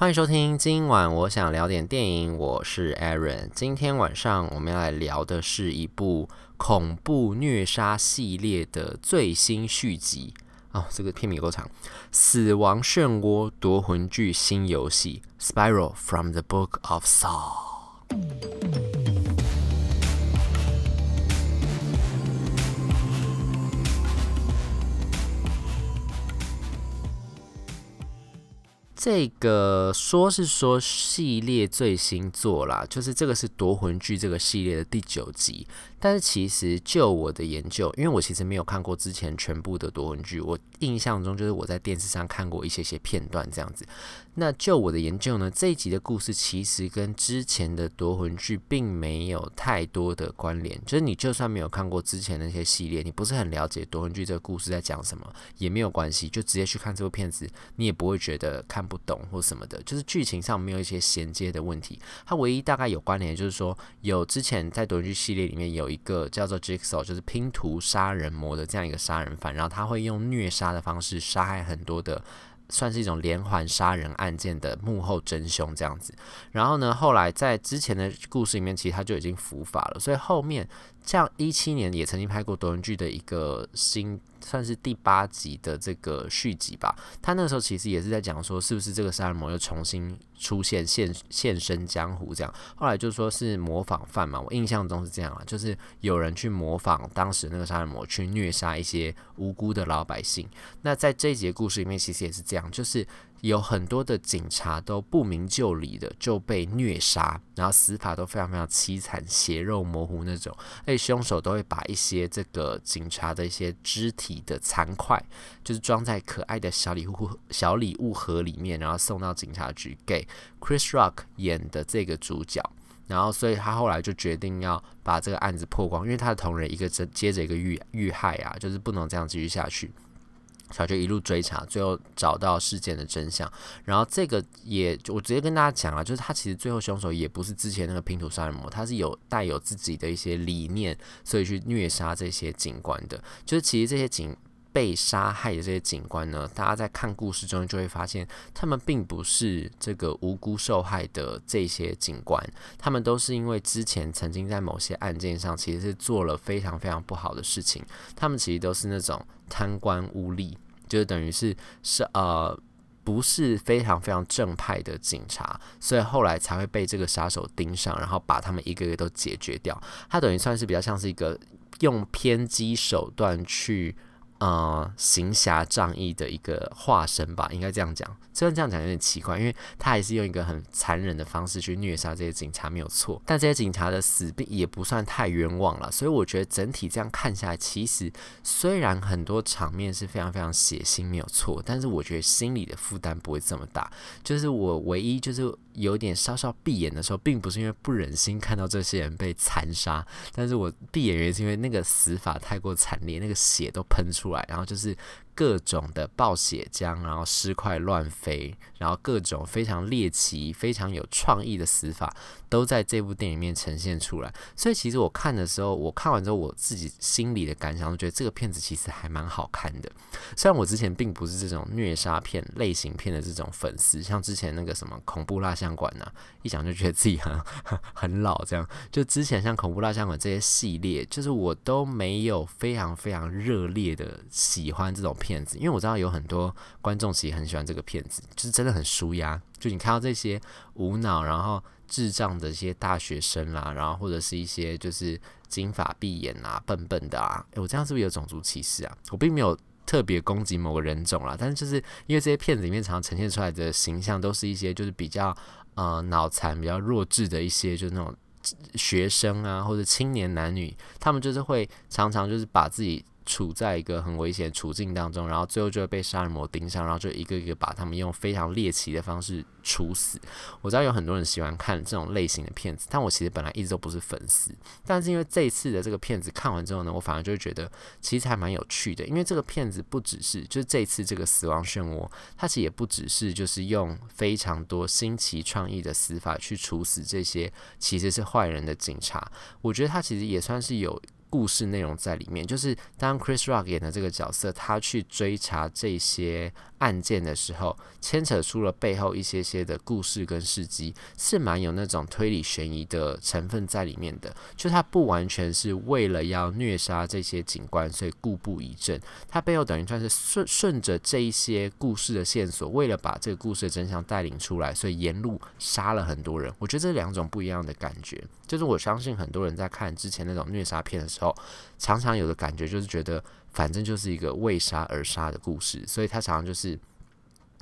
欢迎收听，今晚我想聊点电影，我是 Aaron。今天晚上我们要来聊的是一部恐怖虐杀系列的最新续集哦，这个片名有够长，《死亡漩涡夺魂剧新游戏》（Spiral from the Book of Saw）。这个说是说系列最新作啦，就是这个是夺魂剧这个系列的第九集。但是其实就我的研究，因为我其实没有看过之前全部的夺魂剧，我印象中就是我在电视上看过一些些片段这样子。那就我的研究呢，这一集的故事其实跟之前的夺魂剧并没有太多的关联。就是你就算没有看过之前那些系列，你不是很了解夺魂剧这个故事在讲什么，也没有关系，就直接去看这部片子，你也不会觉得看不懂或什么的。就是剧情上没有一些衔接的问题，它唯一大概有关联就是说，有之前在夺人剧系列里面有一个叫做 Jigsaw，就是拼图杀人魔的这样一个杀人犯，然后他会用虐杀的方式杀害很多的。算是一种连环杀人案件的幕后真凶这样子，然后呢，后来在之前的故事里面，其实他就已经伏法了，所以后面像一七年也曾经拍过夺人剧的一个新。算是第八集的这个续集吧。他那时候其实也是在讲说，是不是这个杀人魔又重新出现现现身江湖这样。后来就说是模仿犯嘛，我印象中是这样啊，就是有人去模仿当时那个杀人魔去虐杀一些无辜的老百姓。那在这一集故事里面，其实也是这样，就是。有很多的警察都不明就里的就被虐杀，然后死法都非常非常凄惨，血肉模糊那种。而且凶手都会把一些这个警察的一些肢体的残块，就是装在可爱的小礼物小礼物盒里面，然后送到警察局给 Chris Rock 演的这个主角。然后，所以他后来就决定要把这个案子破光，因为他的同仁一个接着一个遇遇害啊，就是不能这样继续下去。小就一路追查，最后找到事件的真相。然后这个也，我直接跟大家讲啊，就是他其实最后凶手也不是之前那个拼图杀人魔，他是有带有自己的一些理念，所以去虐杀这些警官的。就是其实这些警被杀害的这些警官呢，大家在看故事中就会发现，他们并不是这个无辜受害的这些警官，他们都是因为之前曾经在某些案件上其实是做了非常非常不好的事情，他们其实都是那种。贪官污吏，就是等于是是呃，不是非常非常正派的警察，所以后来才会被这个杀手盯上，然后把他们一个个都解决掉。他等于算是比较像是一个用偏激手段去。呃，行侠仗义的一个化身吧，应该这样讲。虽然这样讲有点奇怪，因为他还是用一个很残忍的方式去虐杀这些警察，没有错。但这些警察的死并也不算太冤枉了，所以我觉得整体这样看下来，其实虽然很多场面是非常非常血腥，没有错，但是我觉得心里的负担不会这么大。就是我唯一就是。有点稍稍闭眼的时候，并不是因为不忍心看到这些人被残杀，但是我闭眼原因是因为那个死法太过惨烈，那个血都喷出来，然后就是。各种的爆血浆，然后尸块乱飞，然后各种非常猎奇、非常有创意的死法，都在这部电影里面呈现出来。所以其实我看的时候，我看完之后，我自己心里的感想，我觉得这个片子其实还蛮好看的。虽然我之前并不是这种虐杀片类型片的这种粉丝，像之前那个什么恐怖蜡像馆呐，一讲就觉得自己很很老这样。就之前像恐怖蜡像馆这些系列，就是我都没有非常非常热烈的喜欢这种片。片子，因为我知道有很多观众其实很喜欢这个片子，就是真的很舒压。就你看到这些无脑然后智障的一些大学生啦，然后或者是一些就是金发碧眼啊、笨笨的啊，诶，我这样是不是有种族歧视啊？我并没有特别攻击某个人种啦，但是就是因为这些片子里面常常呈现出来的形象，都是一些就是比较呃脑残、比较弱智的一些，就是那种学生啊或者青年男女，他们就是会常常就是把自己。处在一个很危险的处境当中，然后最后就会被杀人魔盯上，然后就一个一个把他们用非常猎奇的方式处死。我知道有很多人喜欢看这种类型的片子，但我其实本来一直都不是粉丝。但是因为这一次的这个片子看完之后呢，我反而就会觉得其实还蛮有趣的。因为这个片子不只是就是这次这个死亡漩涡，它其实也不只是就是用非常多新奇创意的死法去处死这些其实是坏人的警察。我觉得它其实也算是有。故事内容在里面，就是当 Chris Rock 演的这个角色，他去追查这些案件的时候，牵扯出了背后一些些的故事跟事迹，是蛮有那种推理悬疑的成分在里面的。就他不完全是为了要虐杀这些警官，所以故布疑阵，他背后等于算是顺顺着这一些故事的线索，为了把这个故事的真相带领出来，所以沿路杀了很多人。我觉得这两种不一样的感觉，就是我相信很多人在看之前那种虐杀片的时候。时候常常有的感觉就是觉得，反正就是一个为杀而杀的故事，所以他常常就是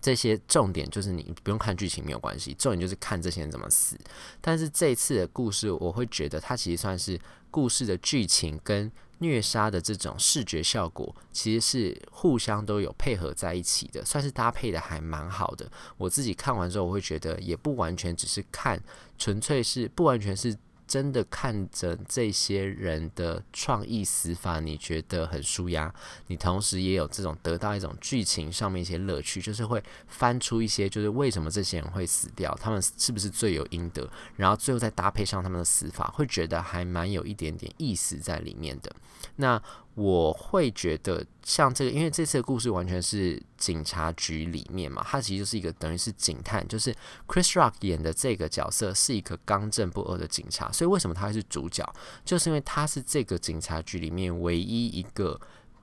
这些重点就是你不用看剧情没有关系，重点就是看这些人怎么死。但是这次的故事，我会觉得它其实算是故事的剧情跟虐杀的这种视觉效果，其实是互相都有配合在一起的，算是搭配的还蛮好的。我自己看完之后，我会觉得也不完全只是看，纯粹是不完全是。真的看着这些人的创意死法，你觉得很舒压，你同时也有这种得到一种剧情上面一些乐趣，就是会翻出一些，就是为什么这些人会死掉，他们是不是罪有应得，然后最后再搭配上他们的死法，会觉得还蛮有一点点意思在里面的。那我会觉得像这个，因为这次的故事完全是警察局里面嘛，他其实就是一个等于是警探，就是 Chris Rock 演的这个角色是一个刚正不阿的警察，所以为什么他会是主角，就是因为他是这个警察局里面唯一一个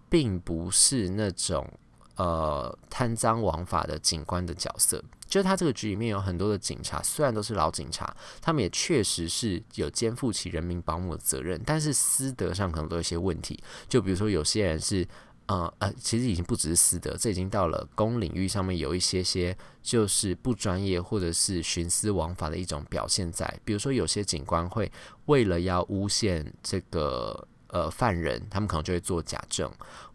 并不是那种。呃，贪赃枉法的警官的角色，就是他这个局里面有很多的警察，虽然都是老警察，他们也确实是有肩负起人民保姆的责任，但是私德上可能都有一些问题。就比如说，有些人是呃呃，其实已经不只是私德，这已经到了公领域上面有一些些就是不专业或者是徇私枉法的一种表现在。比如说，有些警官会为了要诬陷这个呃犯人，他们可能就会做假证。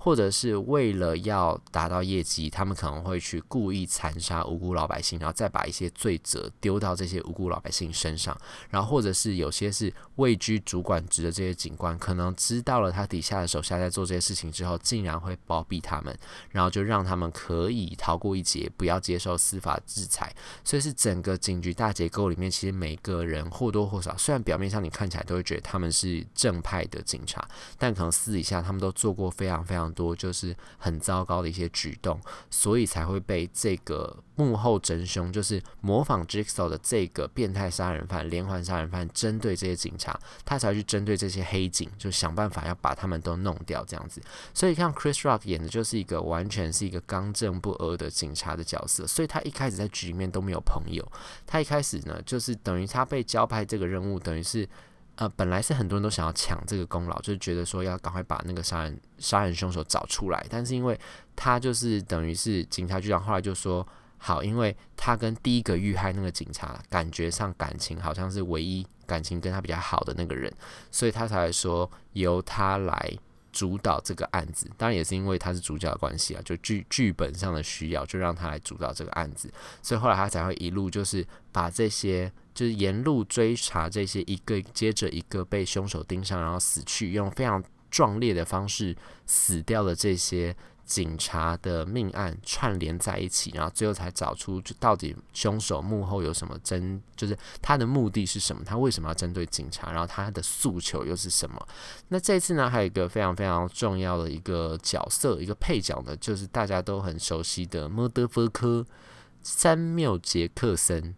或者是为了要达到业绩，他们可能会去故意残杀无辜老百姓，然后再把一些罪责丢到这些无辜老百姓身上。然后或者是有些是位居主管职的这些警官，可能知道了他底下的手下在做这些事情之后，竟然会包庇他们，然后就让他们可以逃过一劫，不要接受司法制裁。所以是整个警局大结构里面，其实每个人或多或少，虽然表面上你看起来都会觉得他们是正派的警察，但可能私底下他们都做过非常非常多就是很糟糕的一些举动，所以才会被这个幕后真凶，就是模仿 Jigsaw 的这个变态杀人犯、连环杀人犯，针对这些警察，他才去针对这些黑警，就想办法要把他们都弄掉这样子。所以像 Chris Rock 演的就是一个完全是一个刚正不阿的警察的角色，所以他一开始在局里面都没有朋友。他一开始呢，就是等于他被交派这个任务，等于是。呃，本来是很多人都想要抢这个功劳，就是觉得说要赶快把那个杀人杀人凶手找出来。但是因为他就是等于是警察局长，后来就说好，因为他跟第一个遇害那个警察感觉上感情好像是唯一感情跟他比较好的那个人，所以他才说由他来主导这个案子。当然也是因为他是主角的关系啊，就剧剧本上的需要，就让他来主导这个案子。所以后来他才会一路就是把这些。就是沿路追查这些一个接着一个被凶手盯上，然后死去，用非常壮烈的方式死掉的这些警察的命案串联在一起，然后最后才找出就到底凶手幕后有什么真，就是他的目的是什么，他为什么要针对警察，然后他的诉求又是什么？那这次呢，还有一个非常非常重要的一个角色，一个配角呢，就是大家都很熟悉的摩德福科三缪杰克森。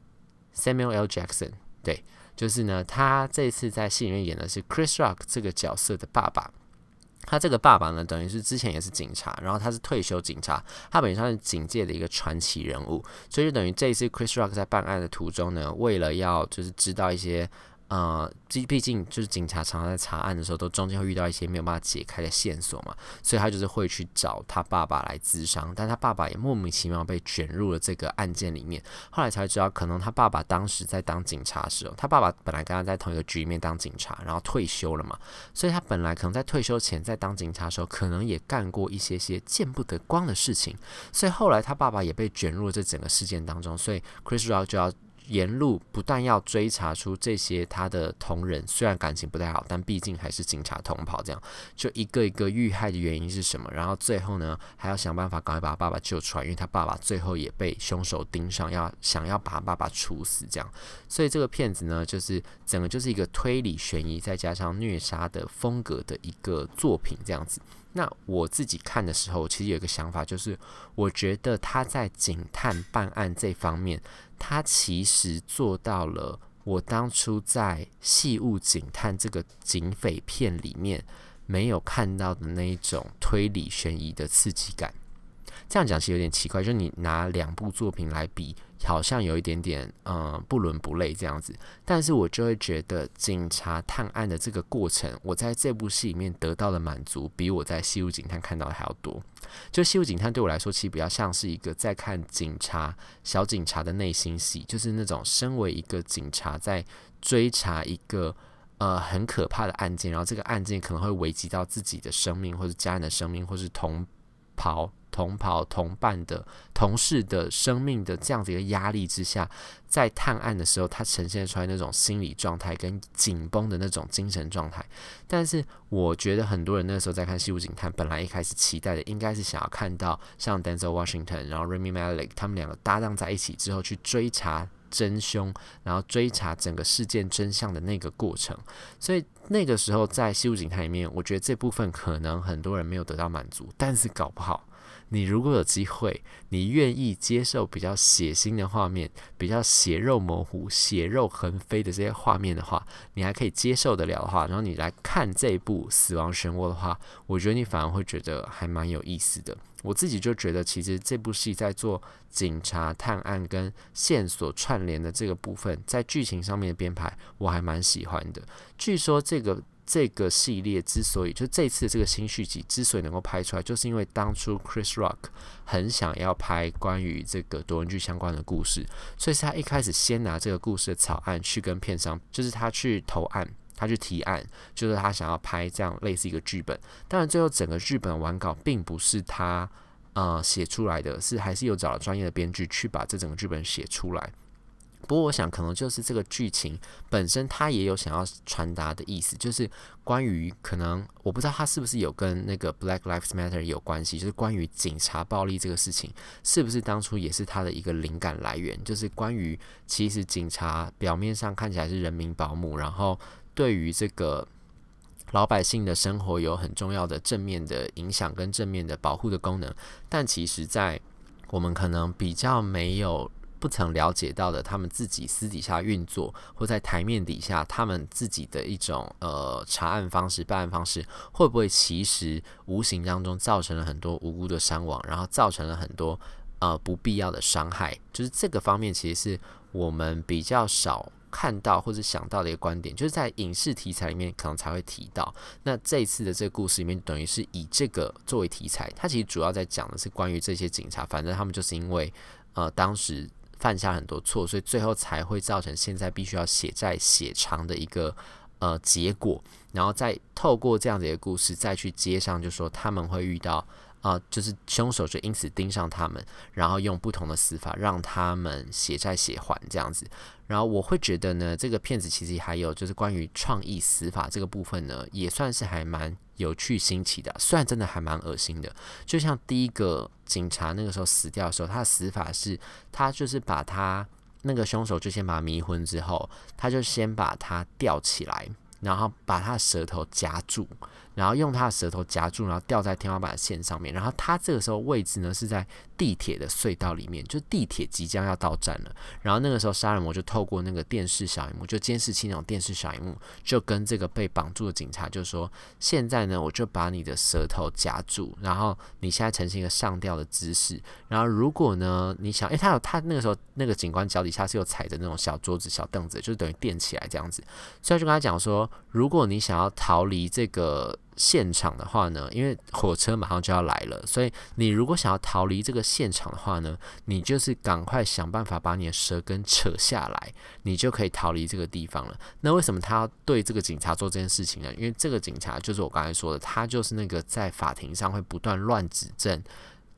Samuel L. Jackson，对，就是呢，他这次在戏里面演的是 Chris Rock 这个角色的爸爸。他这个爸爸呢，等于是之前也是警察，然后他是退休警察，他本身是警界的一个传奇人物，所以就等于这一次 Chris Rock 在办案的途中呢，为了要就是知道一些。呃，毕毕竟就是警察常常在查案的时候，都中间会遇到一些没有办法解开的线索嘛，所以他就是会去找他爸爸来咨商，但他爸爸也莫名其妙被卷入了这个案件里面。后来才知道，可能他爸爸当时在当警察的时候，他爸爸本来跟他在同一个局里面当警察，然后退休了嘛，所以他本来可能在退休前在当警察的时候，可能也干过一些些见不得光的事情，所以后来他爸爸也被卷入了这整个事件当中，所以 Chris Rock 就要。沿路不但要追查出这些他的同仁，虽然感情不太好，但毕竟还是警察同袍，这样就一个一个遇害的原因是什么？然后最后呢，还要想办法赶快把他爸爸救出来，因为他爸爸最后也被凶手盯上，要想要把他爸爸处死，这样。所以这个片子呢，就是整个就是一个推理悬疑再加上虐杀的风格的一个作品，这样子。那我自己看的时候，其实有一个想法，就是我觉得他在警探办案这方面，他其实做到了我当初在《细物警探》这个警匪片里面没有看到的那一种推理悬疑的刺激感。这样讲其实有点奇怪，就是你拿两部作品来比。好像有一点点，嗯，不伦不类这样子，但是我就会觉得警察探案的这个过程，我在这部戏里面得到的满足，比我在《细物警探》看到的还要多。就《细物警探》对我来说，其实比较像是一个在看警察小警察的内心戏，就是那种身为一个警察在追查一个呃很可怕的案件，然后这个案件可能会危及到自己的生命，或者家人的生命，或是同袍。同跑同伴的同事的生命的这样子一个压力之下，在探案的时候，他呈现出来那种心理状态跟紧绷的那种精神状态。但是，我觉得很多人那时候在看《西部警探》，本来一开始期待的应该是想要看到像 Denzel Washington，然后 Rami Malek 他们两个搭档在一起之后去追查真凶，然后追查整个事件真相的那个过程。所以那个时候在《西部警探》里面，我觉得这部分可能很多人没有得到满足，但是搞不好。你如果有机会，你愿意接受比较血腥的画面，比较血肉模糊、血肉横飞的这些画面的话，你还可以接受得了的话，然后你来看这一部《死亡漩涡》的话，我觉得你反而会觉得还蛮有意思的。我自己就觉得，其实这部戏在做警察探案跟线索串联的这个部分，在剧情上面的编排，我还蛮喜欢的。据说这个。这个系列之所以就这次这个新续集之所以能够拍出来，就是因为当初 Chris Rock 很想要拍关于这个夺魂锯相关的故事，所以是他一开始先拿这个故事的草案去跟片商，就是他去投案，他去提案，就是他想要拍这样类似一个剧本。当然，最后整个剧本完稿并不是他呃写出来的，是还是有找了专业的编剧去把这整个剧本写出来。不过，我想可能就是这个剧情本身，它也有想要传达的意思，就是关于可能我不知道它是不是有跟那个 Black Lives Matter 有关系，就是关于警察暴力这个事情，是不是当初也是他的一个灵感来源？就是关于其实警察表面上看起来是人民保姆，然后对于这个老百姓的生活有很重要的正面的影响跟正面的保护的功能，但其实，在我们可能比较没有。不曾了解到的，他们自己私底下运作，或在台面底下，他们自己的一种呃查案方式、办案方式，会不会其实无形当中造成了很多无辜的伤亡，然后造成了很多呃不必要的伤害？就是这个方面，其实是我们比较少看到或者想到的一个观点，就是在影视题材里面可能才会提到。那这一次的这个故事里面，等于是以这个作为题材，它其实主要在讲的是关于这些警察，反正他们就是因为呃当时。犯下很多错，所以最后才会造成现在必须要写债写偿的一个呃结果，然后再透过这样的一个故事再去接上，就说他们会遇到啊、就是凶手就因此盯上他们，然后用不同的死法让他们血债血还这样子。然后我会觉得呢，这个片子其实还有就是关于创意死法这个部分呢，也算是还蛮有趣新奇的。虽然真的还蛮恶心的，就像第一个警察那个时候死掉的时候，他的死法是，他就是把他那个凶手就先把他迷昏之后，他就先把他吊起来，然后把他的舌头夹住。然后用他的舌头夹住，然后吊在天花板线上面。然后他这个时候位置呢是在地铁的隧道里面，就地铁即将要到站了。然后那个时候杀人魔就透过那个电视小荧幕，就监视器那种电视小荧幕，就跟这个被绑住的警察就说：“现在呢，我就把你的舌头夹住，然后你现在呈现一个上吊的姿势。然后如果呢你想，诶，他有他那个时候那个警官脚底下是有踩着那种小桌子、小凳子，就是等于垫起来这样子。所以就跟他讲说，如果你想要逃离这个。”现场的话呢，因为火车马上就要来了，所以你如果想要逃离这个现场的话呢，你就是赶快想办法把你的舌根扯下来，你就可以逃离这个地方了。那为什么他要对这个警察做这件事情呢？因为这个警察就是我刚才说的，他就是那个在法庭上会不断乱指证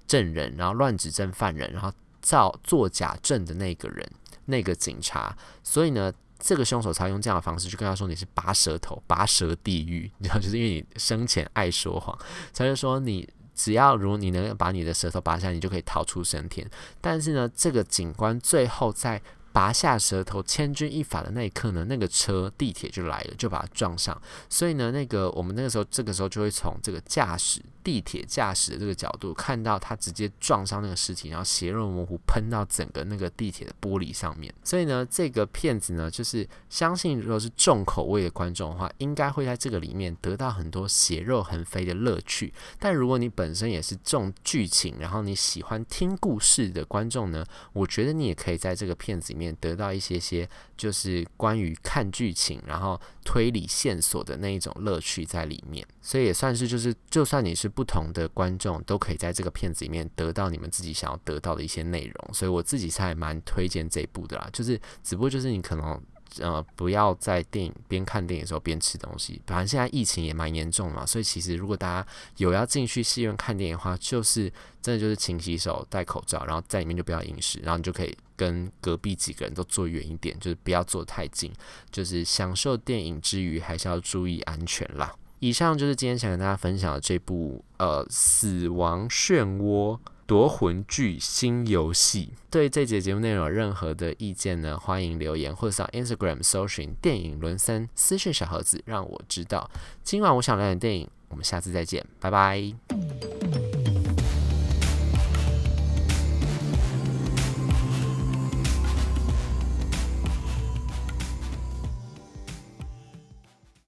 证人，然后乱指证犯人，然后造作假证的那个人。那个警察，所以呢，这个凶手才用这样的方式去跟他说你是拔舌头，拔舌地狱，你知道，就是因为你生前爱说谎，他就说你只要如你能把你的舌头拔下来，你就可以逃出生天。但是呢，这个警官最后在。拔下舌头，千钧一发的那一刻呢，那个车地铁就来了，就把他撞上。所以呢，那个我们那个时候，这个时候就会从这个驾驶地铁驾驶的这个角度看到他直接撞上那个尸体，然后血肉模糊喷到整个那个地铁的玻璃上面。所以呢，这个片子呢，就是相信如果是重口味的观众的话，应该会在这个里面得到很多血肉横飞的乐趣。但如果你本身也是重剧情，然后你喜欢听故事的观众呢，我觉得你也可以在这个片子里面得到一些些，就是关于看剧情，然后推理线索的那一种乐趣在里面。所以也算是就是，就算你是。不同的观众都可以在这个片子里面得到你们自己想要得到的一些内容，所以我自己才蛮推荐这一部的啦。就是，只不过就是你可能呃不要在电影边看电影的时候边吃东西。反正现在疫情也蛮严重嘛，所以其实如果大家有要进去戏院看电影的话，就是真的就是勤洗手、戴口罩，然后在里面就不要饮食，然后你就可以跟隔壁几个人都坐远一点，就是不要坐太近，就是享受电影之余还是要注意安全啦。以上就是今天想跟大家分享的这部呃《死亡漩涡夺魂剧新游戏》。对这节节目内容有任何的意见呢？欢迎留言或者上 Instagram 搜寻电影轮森私讯小盒子，让我知道。今晚我想聊点电影，我们下次再见，拜拜。